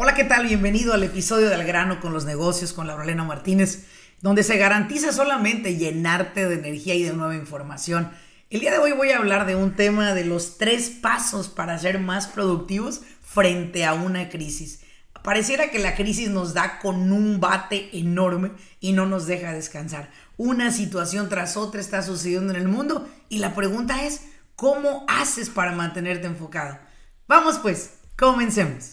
Hola, ¿qué tal? Bienvenido al episodio del grano con los negocios con Laurelena Martínez, donde se garantiza solamente llenarte de energía y de nueva información. El día de hoy voy a hablar de un tema de los tres pasos para ser más productivos frente a una crisis. Pareciera que la crisis nos da con un bate enorme y no nos deja descansar. Una situación tras otra está sucediendo en el mundo y la pregunta es, ¿cómo haces para mantenerte enfocado? Vamos pues, comencemos.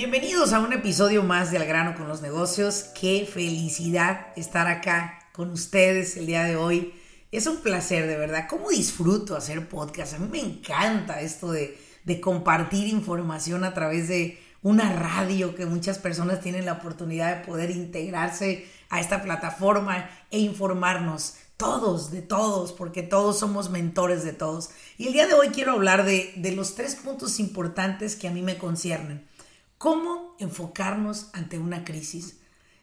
Bienvenidos a un episodio más de Al grano con los negocios. Qué felicidad estar acá con ustedes el día de hoy. Es un placer, de verdad. ¿Cómo disfruto hacer podcast? A mí me encanta esto de, de compartir información a través de una radio que muchas personas tienen la oportunidad de poder integrarse a esta plataforma e informarnos todos, de todos, porque todos somos mentores de todos. Y el día de hoy quiero hablar de, de los tres puntos importantes que a mí me conciernen. ¿Cómo enfocarnos ante una crisis?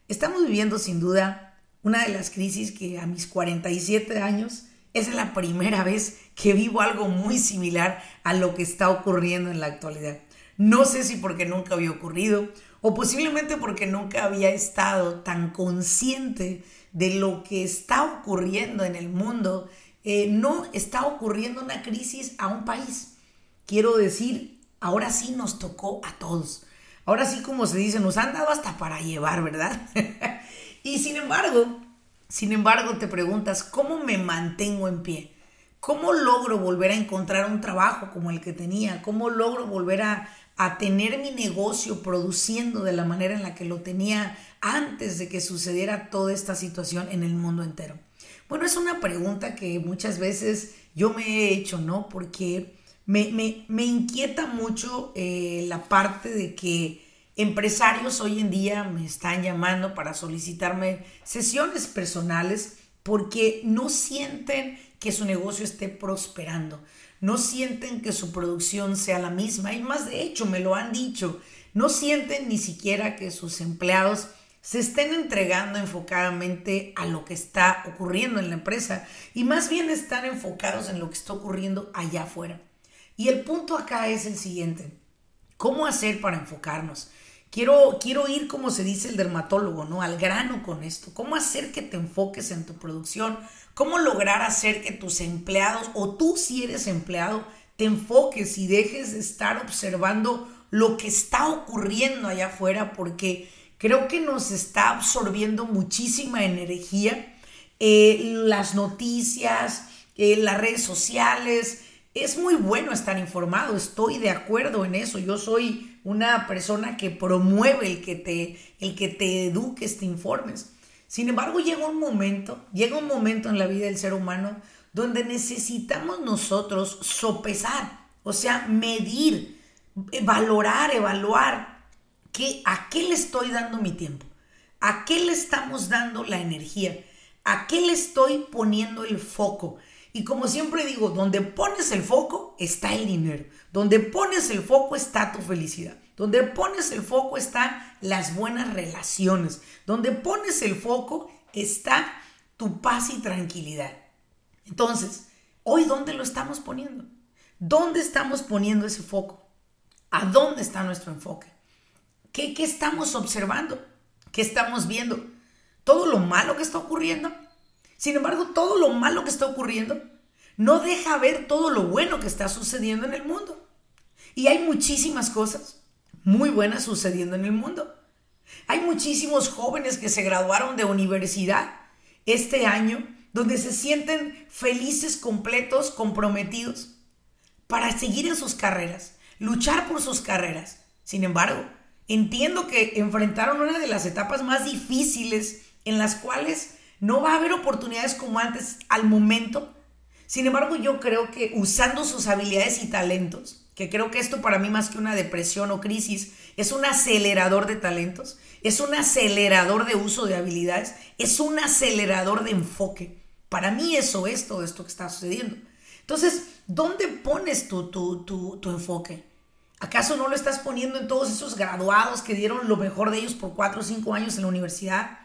Estamos viviendo sin duda una de las crisis que a mis 47 años es la primera vez que vivo algo muy similar a lo que está ocurriendo en la actualidad. No sé si porque nunca había ocurrido o posiblemente porque nunca había estado tan consciente de lo que está ocurriendo en el mundo. Eh, no está ocurriendo una crisis a un país. Quiero decir, ahora sí nos tocó a todos. Ahora sí, como se dice, nos han dado hasta para llevar, ¿verdad? y sin embargo, sin embargo, te preguntas, ¿cómo me mantengo en pie? ¿Cómo logro volver a encontrar un trabajo como el que tenía? ¿Cómo logro volver a, a tener mi negocio produciendo de la manera en la que lo tenía antes de que sucediera toda esta situación en el mundo entero? Bueno, es una pregunta que muchas veces yo me he hecho, ¿no? Porque me, inquieta mucho eh, la parte de que empresarios hoy en día me están llamando para solicitarme sesiones personales porque no sienten que su negocio esté prosperando, no sienten que su producción sea la misma y más de hecho me lo han dicho, no sienten ni siquiera que sus empleados se estén entregando enfocadamente a lo que está ocurriendo en la empresa y más bien están enfocados en lo que está ocurriendo allá afuera. Y el punto acá es el siguiente. ¿Cómo hacer para enfocarnos? Quiero, quiero ir, como se dice el dermatólogo, ¿no? Al grano con esto. ¿Cómo hacer que te enfoques en tu producción? ¿Cómo lograr hacer que tus empleados, o tú si eres empleado, te enfoques y dejes de estar observando lo que está ocurriendo allá afuera? Porque creo que nos está absorbiendo muchísima energía. Eh, las noticias, eh, las redes sociales, es muy bueno estar informado, estoy de acuerdo en eso. Yo soy una persona que promueve el que te, el que te eduques, te informes. Sin embargo, llega un momento, llega un momento en la vida del ser humano donde necesitamos nosotros sopesar, o sea, medir, valorar, evaluar que, a qué le estoy dando mi tiempo, a qué le estamos dando la energía, a qué le estoy poniendo el foco. Y como siempre digo, donde pones el foco está el dinero. Donde pones el foco está tu felicidad. Donde pones el foco están las buenas relaciones. Donde pones el foco está tu paz y tranquilidad. Entonces, hoy ¿dónde lo estamos poniendo? ¿Dónde estamos poniendo ese foco? ¿A dónde está nuestro enfoque? ¿Qué, qué estamos observando? ¿Qué estamos viendo? ¿Todo lo malo que está ocurriendo? Sin embargo, todo lo malo que está ocurriendo no deja ver todo lo bueno que está sucediendo en el mundo. Y hay muchísimas cosas muy buenas sucediendo en el mundo. Hay muchísimos jóvenes que se graduaron de universidad este año donde se sienten felices, completos, comprometidos para seguir en sus carreras, luchar por sus carreras. Sin embargo, Entiendo que enfrentaron una de las etapas más difíciles en las cuales no va a haber oportunidades como antes al momento. Sin embargo, yo creo que usando sus habilidades y talentos, que creo que esto para mí más que una depresión o crisis, es un acelerador de talentos, es un acelerador de uso de habilidades, es un acelerador de enfoque. Para mí eso es todo esto que está sucediendo. Entonces, ¿dónde pones tu, tu, tu, tu enfoque? ¿Acaso no lo estás poniendo en todos esos graduados que dieron lo mejor de ellos por cuatro o cinco años en la universidad?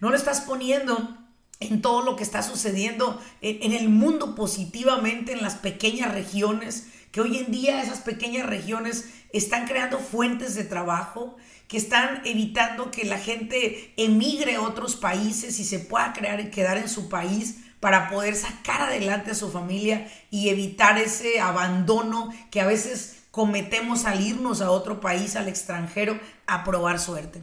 ¿No lo estás poniendo en todo lo que está sucediendo en, el mundo positivamente, en las pequeñas regiones, que hoy en día esas pequeñas regiones están creando fuentes de trabajo, que están evitando que la gente emigre a otros países y se pueda crear y quedar en su país para poder sacar adelante a su familia y evitar ese abandono que a veces cometemos al irnos a otro país, al extranjero, a probar suerte.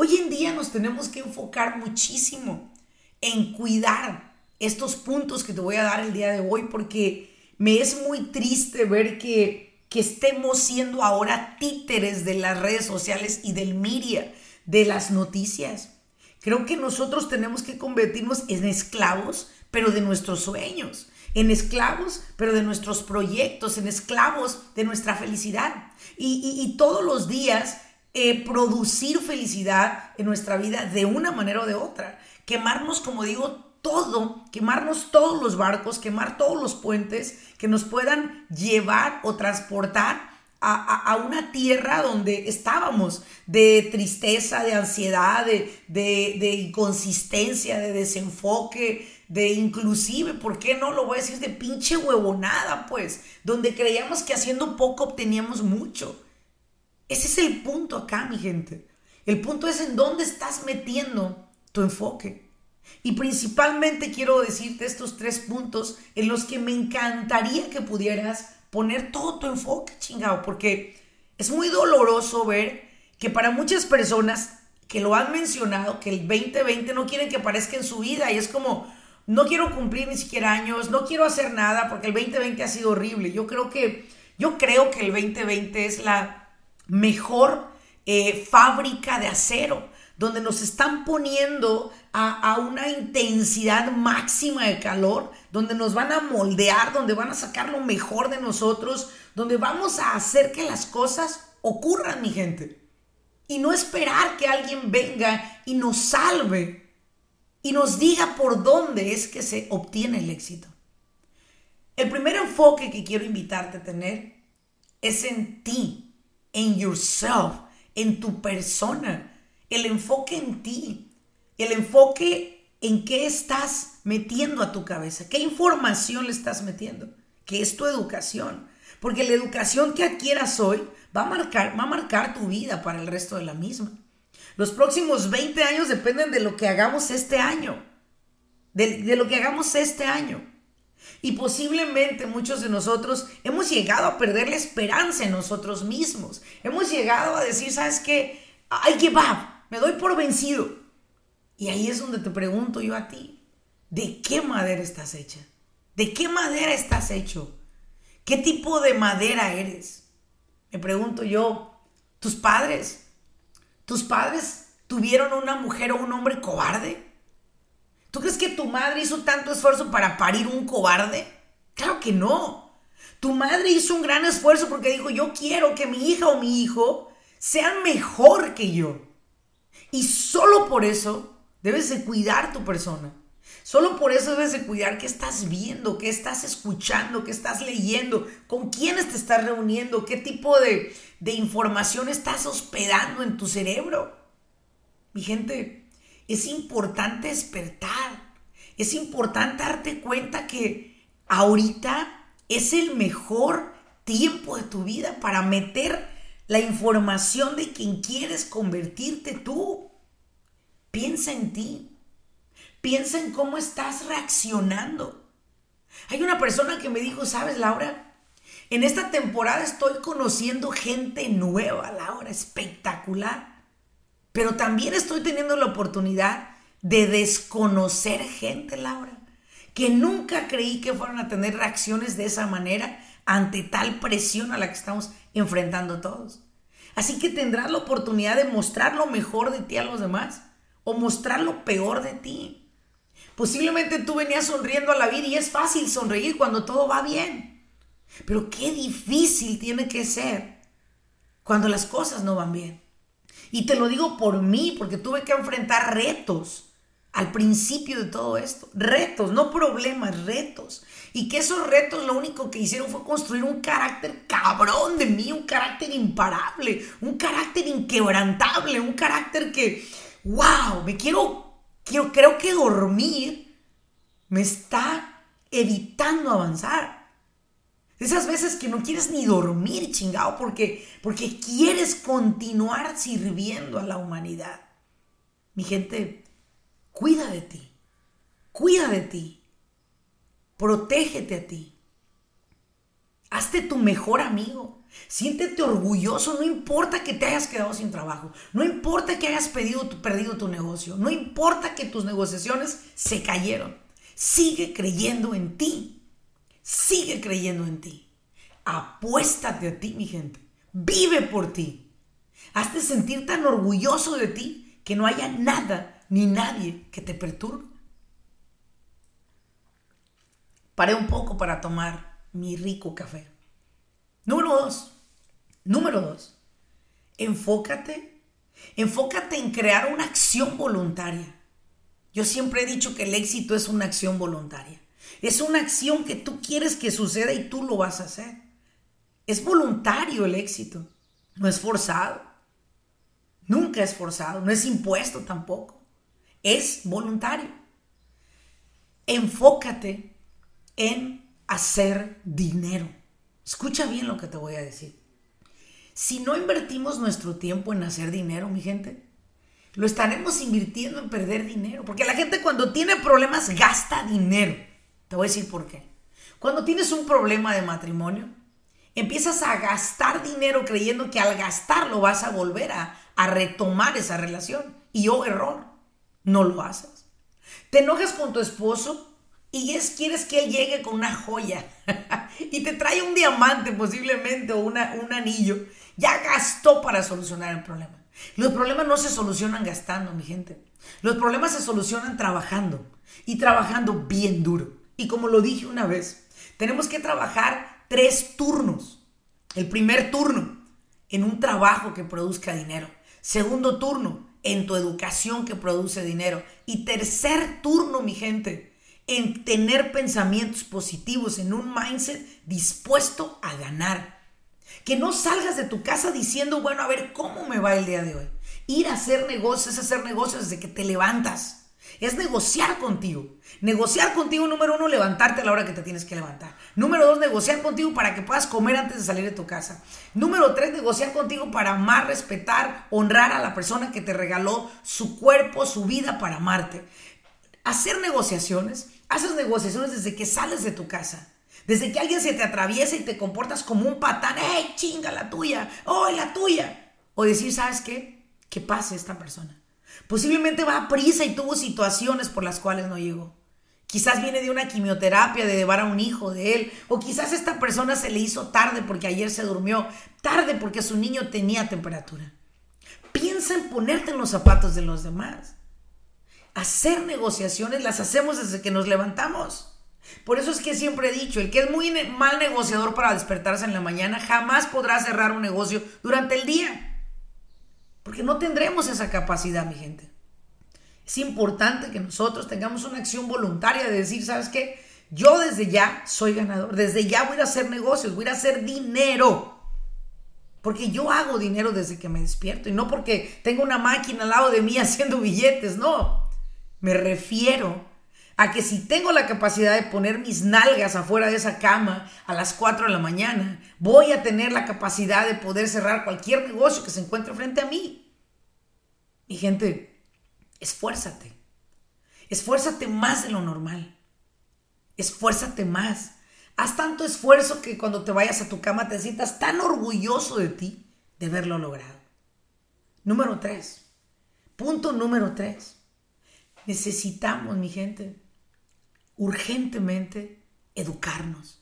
Hoy en día nos tenemos que enfocar muchísimo en cuidar estos puntos que te voy a dar el día de hoy porque me es muy triste ver que, que estemos siendo ahora títeres de las redes sociales y del media, de las noticias. Creo que nosotros tenemos que convertirnos en esclavos, pero de nuestros sueños, en esclavos, pero de nuestros proyectos, en esclavos de nuestra felicidad. Y, y todos los días eh, producir felicidad en nuestra vida de una manera o de otra. Quemarnos, como digo, todo, quemarnos todos los barcos, quemar todos los puentes que nos puedan llevar o transportar a, una tierra donde estábamos, de tristeza, de ansiedad, de, de, de, inconsistencia, de desenfoque, de inclusive, ¿por qué no lo voy a decir? De pinche huevonada, pues, donde creíamos que haciendo poco obteníamos mucho. Ese es el punto acá, mi gente. El punto es en dónde estás metiendo tu enfoque. Y principalmente quiero decirte estos tres puntos en los que me encantaría que pudieras poner todo tu enfoque, chingado, porque es muy doloroso ver que para muchas personas que lo han mencionado, que el 2020 no quieren que aparezca en su vida y es como, no quiero cumplir ni siquiera años, no quiero hacer nada porque el 2020 ha sido horrible. Yo creo que, yo creo que el 2020 es la mejor eh, fábrica de acero, donde nos están poniendo a, a, una intensidad máxima de calor, donde nos van a moldear, donde van a sacar lo mejor de nosotros, donde vamos a hacer que las cosas ocurran, mi gente. Y no esperar que alguien venga y nos salve y nos diga por dónde es que se obtiene el éxito. El primer enfoque que quiero invitarte a tener es en ti, en yourself, en tu persona, el enfoque en ti, el enfoque en qué estás metiendo a tu cabeza, qué información le estás metiendo, que es tu educación. Porque la educación que adquieras hoy va a marcar, va a marcar tu vida para el resto de la misma. Los próximos 20 años dependen de lo que hagamos este año. De, de lo que hagamos este año. Y posiblemente muchos de nosotros hemos llegado a perder la esperanza en nosotros mismos. Hemos llegado a decir, ¿sabes qué? I give up, me doy por vencido. Y ahí es donde te pregunto yo a ti, ¿de qué madera estás hecha? ¿De qué madera estás hecho? ¿Qué tipo de madera eres? Me pregunto yo, ¿tus padres? ¿Tus padres tuvieron una mujer o un hombre cobarde? ¿Tú crees que tu madre hizo tanto esfuerzo para parir un cobarde? Claro que no. Tu madre hizo un gran esfuerzo porque dijo, yo quiero que mi hija o mi hijo sean mejor que yo. Y solo por eso debes de cuidar tu persona. Solo por eso debes de cuidar qué estás viendo, qué estás escuchando, qué estás leyendo, con quiénes te estás reuniendo, qué tipo de, de información estás hospedando en tu cerebro. Mi gente, es importante despertar. Es importante darte cuenta que ahorita es el mejor tiempo de tu vida para meter la información de quien quieres convertirte tú. Piensa en ti. Piensa en cómo estás reaccionando. Hay una persona que me dijo, ¿sabes, Laura? En esta temporada estoy conociendo gente nueva, Laura, espectacular. Pero también estoy teniendo la oportunidad de desconocer gente, Laura, que nunca creí que fueran a tener reacciones de esa manera ante tal presión a la que estamos enfrentando todos. Así que tendrás la oportunidad de mostrar lo mejor de ti a los demás o mostrar lo peor de ti. Posiblemente tú venías sonriendo a la vida y es fácil sonreír cuando todo va bien. Pero qué difícil tiene que ser cuando las cosas no van bien. Y te lo digo por mí, porque tuve que enfrentar retos al principio de todo esto. Retos, no problemas, retos. Y que esos retos lo único que hicieron fue construir un carácter cabrón de mí, un carácter imparable, un carácter inquebrantable, un carácter que, wow, me quiero, quiero, creo que dormir me está evitando avanzar. Esas veces que no quieres ni dormir, chingado, porque, porque quieres continuar sirviendo a la humanidad. Mi gente, cuida de ti, cuida de ti, protégete a ti. Hazte tu mejor amigo. Siéntete orgulloso, no importa que te hayas quedado sin trabajo, no importa que hayas perdido tu negocio, no importa que tus negociaciones se cayeron. Sigue creyendo en ti. Sigue creyendo en ti. Apuéstate a ti, mi gente. Vive por ti. Hazte sentir tan orgulloso de ti que no haya nada ni nadie que te perturbe. Paré un poco para tomar mi rico café. Número dos. Número dos. Enfócate. Enfócate en crear una acción voluntaria. Yo siempre he dicho que el éxito es una acción voluntaria. Es una acción que tú quieres que suceda y tú lo vas a hacer. Es voluntario el éxito. No es forzado. Nunca es forzado. No es impuesto tampoco es voluntario. Enfócate en hacer dinero. Escucha bien lo que te voy a decir. Si no invertimos nuestro tiempo en hacer dinero, mi gente, lo estaremos invirtiendo en perder dinero. Porque la gente cuando tiene problemas gasta dinero. Te voy a decir por qué. Cuando tienes un problema de matrimonio, empiezas a gastar dinero creyendo que al gastarlo vas a volver a, retomar esa relación. Y oh, error no lo haces. Te enojas con tu esposo y es, quieres que él llegue con una joya y te trae un diamante posiblemente o una, un anillo. Ya gastó para solucionar el problema. Los problemas no se solucionan gastando, mi gente. Los problemas se solucionan trabajando y trabajando bien duro. Y como lo dije una vez, tenemos que trabajar tres turnos. El primer turno en un trabajo que produzca dinero. Segundo turno en tu educación que produce dinero. Y tercer turno, mi gente, en tener pensamientos positivos, en un mindset dispuesto a ganar. Que no salgas de tu casa diciendo, bueno, a ver cómo me va el día de hoy. Ir a hacer negocios hacer negocios desde que te levantas es negociar contigo. Negociar contigo, número uno, levantarte a la hora que te tienes que levantar. Número dos, negociar contigo para que puedas comer antes de salir de tu casa. Número tres, negociar contigo para amar, respetar, honrar a la persona que te regaló su cuerpo, su vida para amarte. Hacer negociaciones, haces negociaciones desde que sales de tu casa. Desde que alguien se te atraviesa y te comportas como un patán, ¡Ey, chinga la tuya! ¡Oh, la tuya! O decir, ¿sabes qué? Que pase esta persona. Posiblemente va a prisa y tuvo situaciones por las cuales no llegó. Quizás viene de una quimioterapia, de llevar a un hijo de él. O quizás esta persona se le hizo tarde porque ayer se durmió. Tarde porque su niño tenía temperatura. Piensa en ponerte en los zapatos de los demás. Hacer negociaciones las hacemos desde que nos levantamos. Por eso es que siempre he dicho, el que es muy mal negociador para despertarse en la mañana jamás podrá cerrar un negocio durante el día. Porque no tendremos esa capacidad, mi gente. Es importante que nosotros tengamos una acción voluntaria de decir, ¿sabes qué? Yo desde ya soy ganador, desde ya voy a hacer negocios, voy a hacer dinero. Porque yo hago dinero desde que me despierto y no porque tengo una máquina al lado de mí haciendo billetes, no. Me refiero a que si tengo la capacidad de poner mis nalgas afuera de esa cama a las 4 de la mañana, voy a tener la capacidad de poder cerrar cualquier negocio que se encuentre frente a mí. Mi gente, esfuérzate. Esfuérzate más de lo normal. Esfuérzate más. Haz tanto esfuerzo que cuando te vayas a tu cama te sientas tan orgulloso de ti de haberlo logrado. Número 3. Punto número 3. Necesitamos, mi gente, urgentemente educarnos.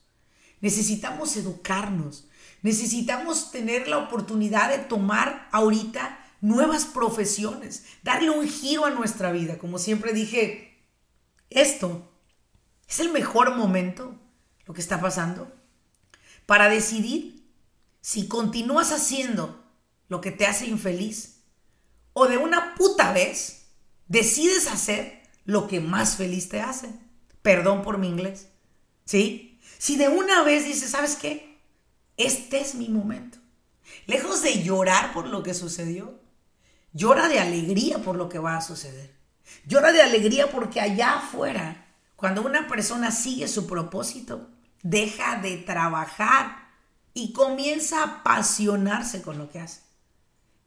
necesitamos educarnos, necesitamos tener la oportunidad de tomar ahorita nuevas profesiones, darle un giro a nuestra vida. Como siempre dije, esto es el mejor momento, lo que está pasando, para decidir si continúas haciendo lo que te hace infeliz o de una puta vez decides hacer lo que más feliz te hace. Perdón por mi inglés. ¿Sí? Si de una vez dices, ¿sabes qué? Este es mi momento. Lejos de llorar por lo que sucedió, llora de alegría por lo que va a suceder. Llora de alegría porque allá afuera, cuando una persona sigue su propósito, deja de trabajar y comienza a apasionarse con lo que hace.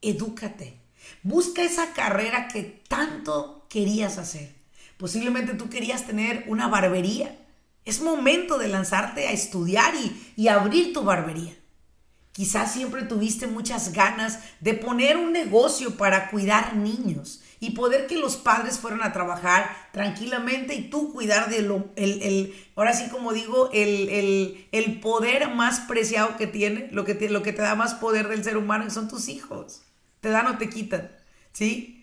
Edúcate. Busca esa carrera que tanto querías hacer. Posiblemente tú querías tener una barbería. Es momento de lanzarte a estudiar y, y abrir tu barbería. Quizás siempre tuviste muchas ganas de poner un negocio para cuidar niños y poder que los padres fueran a trabajar tranquilamente y tú cuidar de lo, el, el ahora sí como digo, el, el, el, poder más preciado que tiene, lo que, te, lo que te da más poder del ser humano son tus hijos. Te dan o te quitan, ¿sí?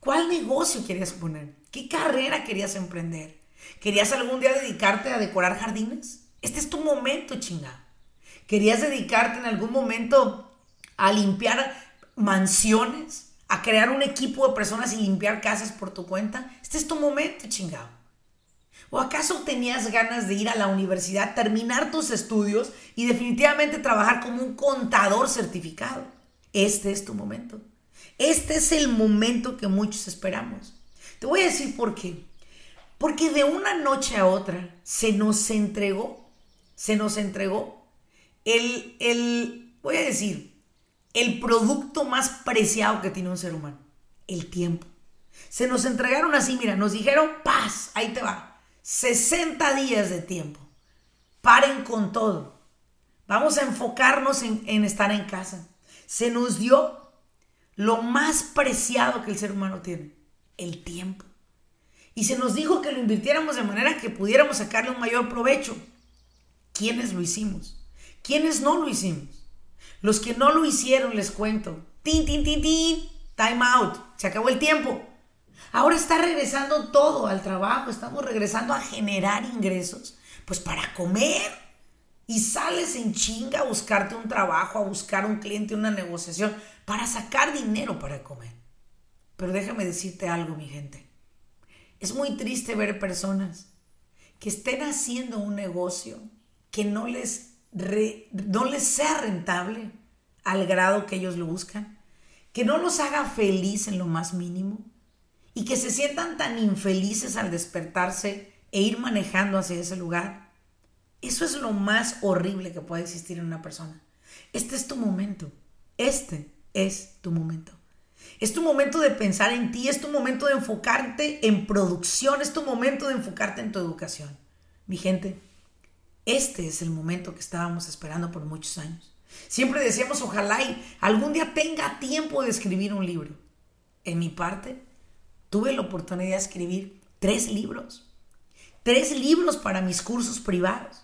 ¿Cuál negocio querías poner? ¿Qué carrera querías emprender? ¿Querías algún día dedicarte a decorar jardines? Este es tu momento, chinga. ¿Querías dedicarte en algún momento a limpiar mansiones? ¿A crear un equipo de personas y limpiar casas por tu cuenta? Este es tu momento, chingado. ¿O acaso tenías ganas de ir a la universidad, terminar tus estudios y definitivamente trabajar como un contador certificado? Este es tu momento. Este es el momento que muchos esperamos. Te voy a decir por qué. Porque de una noche a otra se nos entregó, se nos entregó el, el, voy a decir, el producto más preciado que tiene un ser humano, el tiempo. Se nos entregaron así, mira, nos dijeron, paz, ahí te va, 60 días de tiempo. Paren con todo. Vamos a enfocarnos en, en estar en casa. Se nos dio lo más preciado que el ser humano tiene, el tiempo. Y se nos dijo que lo invirtiéramos de manera que pudiéramos sacarle un mayor provecho. ¿Quiénes lo hicimos? ¿Quiénes no lo hicimos? Los que no lo hicieron, les cuento. Tin, tin, tin, tin. Time out. Se acabó el tiempo. Ahora está regresando todo al trabajo. Estamos regresando a generar ingresos. Pues para comer. Y sales en chinga a buscarte un trabajo, a buscar un cliente, una negociación, para sacar dinero para comer. Pero déjame decirte algo, mi gente. Es muy triste ver personas que estén haciendo un negocio que no les no les sea rentable al grado que ellos lo buscan, que no los haga feliz en lo más mínimo y que se sientan tan infelices al despertarse e ir manejando hacia ese lugar. Eso es lo más horrible que puede existir en una persona. Este es tu momento. Este es tu momento. Es tu momento de pensar en ti, es tu momento de enfocarte en producción, es tu momento de enfocarte en tu educación. Mi gente, este es el momento que estábamos esperando por muchos años. Siempre decíamos, ojalá y algún día tenga tiempo de escribir un libro. En mi parte, tuve la oportunidad de escribir tres libros. Tres libros para mis cursos privados.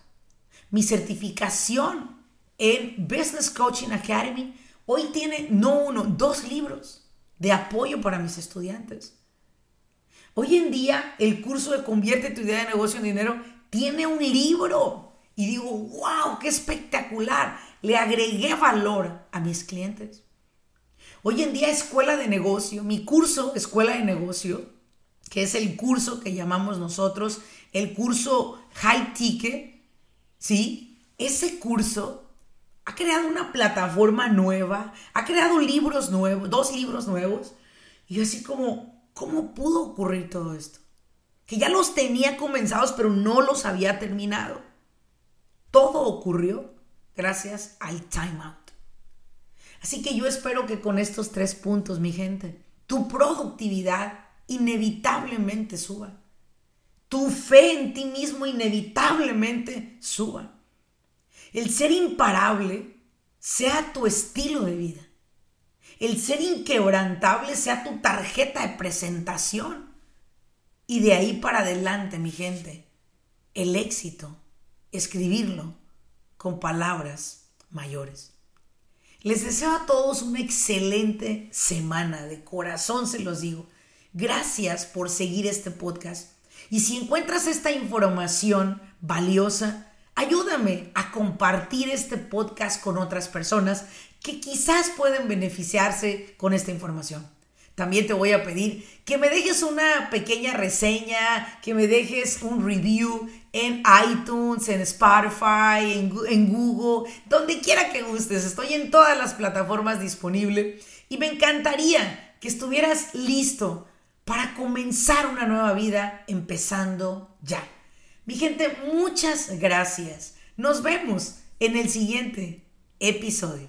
Mi certificación en Business Coaching Academy hoy tiene no uno, dos libros de apoyo para mis estudiantes. Hoy en día el curso de Convierte tu idea de negocio en dinero tiene un libro y digo, wow, qué espectacular. Le agregué valor a mis clientes. Hoy en día escuela de negocio, mi curso escuela de negocio, que es el curso que llamamos nosotros el curso high ticket, ¿sí? Ese curso ha creado una plataforma nueva, ha creado libros nuevos, dos libros nuevos. Y así como, ¿cómo pudo ocurrir todo esto? Que ya los tenía comenzados, pero no los había terminado. Todo ocurrió gracias al timeout. Así que yo espero que con estos tres puntos, mi gente, tu productividad inevitablemente suba. Tu fe en ti mismo inevitablemente suba. El ser imparable sea tu estilo de vida. El ser inquebrantable sea tu tarjeta de presentación. Y de ahí para adelante, mi gente, el éxito escribirlo con palabras mayores. Les deseo a todos una excelente semana, de corazón se los digo. Gracias por seguir este podcast. Y si encuentras esta información valiosa, ayúdame a compartir este podcast con otras personas que quizás pueden beneficiarse con esta información. También te voy a pedir que me dejes una pequeña reseña, que me dejes un review en iTunes, en Spotify, en, Google, donde quiera que gustes. Estoy en todas las plataformas disponibles y me encantaría que estuvieras listo para comenzar una nueva vida empezando ya. Mi gente, muchas gracias. Nos vemos en el siguiente episodio.